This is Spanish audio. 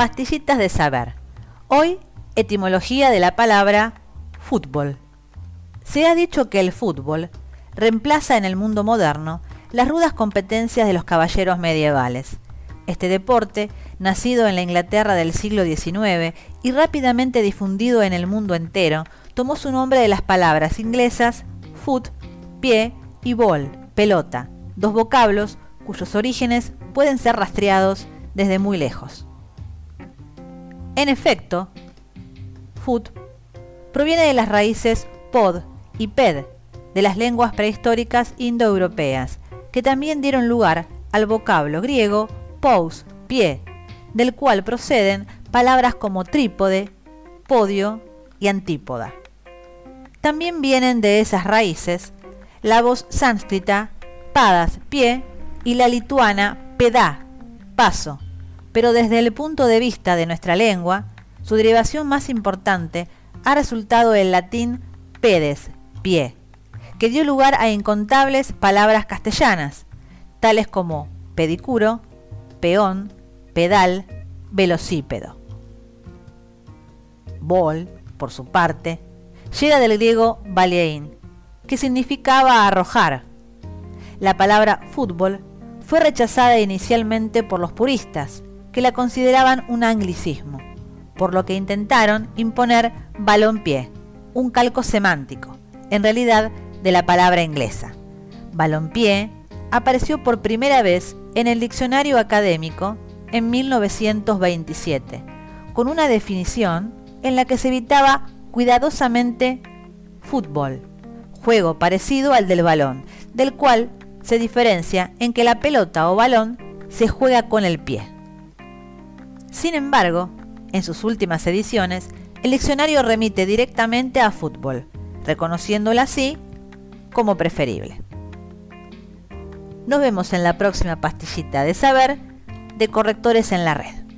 Pastillitas de saber. Hoy, etimología de la palabra fútbol. Se ha dicho que el fútbol reemplaza en el mundo moderno las rudas competencias de los caballeros medievales. Este deporte, nacido en la Inglaterra del siglo XIX y rápidamente difundido en el mundo entero, tomó su nombre de las palabras inglesas foot, pie y ball, pelota, dos vocablos cuyos orígenes pueden ser rastreados desde muy lejos. En efecto, foot proviene de las raíces pod y ped de las lenguas prehistóricas indoeuropeas, que también dieron lugar al vocablo griego pous, pie, del cual proceden palabras como trípode, podio y antípoda. También vienen de esas raíces la voz sánscrita padas, pie, y la lituana pedá, paso, pero desde el punto de vista de nuestra lengua, su derivación más importante ha resultado el latín pedes, pie, que dio lugar a incontables palabras castellanas, tales como pedicuro, peón, pedal, velocípedo. Bol, por su parte, llega del griego balein, que significaba arrojar. La palabra fútbol fue rechazada inicialmente por los puristas, que la consideraban un anglicismo, por lo que intentaron imponer balón-pie, un calco semántico, en realidad de la palabra inglesa. Balompié apareció por primera vez en el diccionario académico en 1927, con una definición en la que se evitaba cuidadosamente fútbol, juego parecido al del balón, del cual se diferencia en que la pelota o balón se juega con el pie. Sin embargo, en sus últimas ediciones, el diccionario remite directamente a fútbol, reconociéndolo así como preferible. Nos vemos en la próxima pastillita de saber de correctores en la red.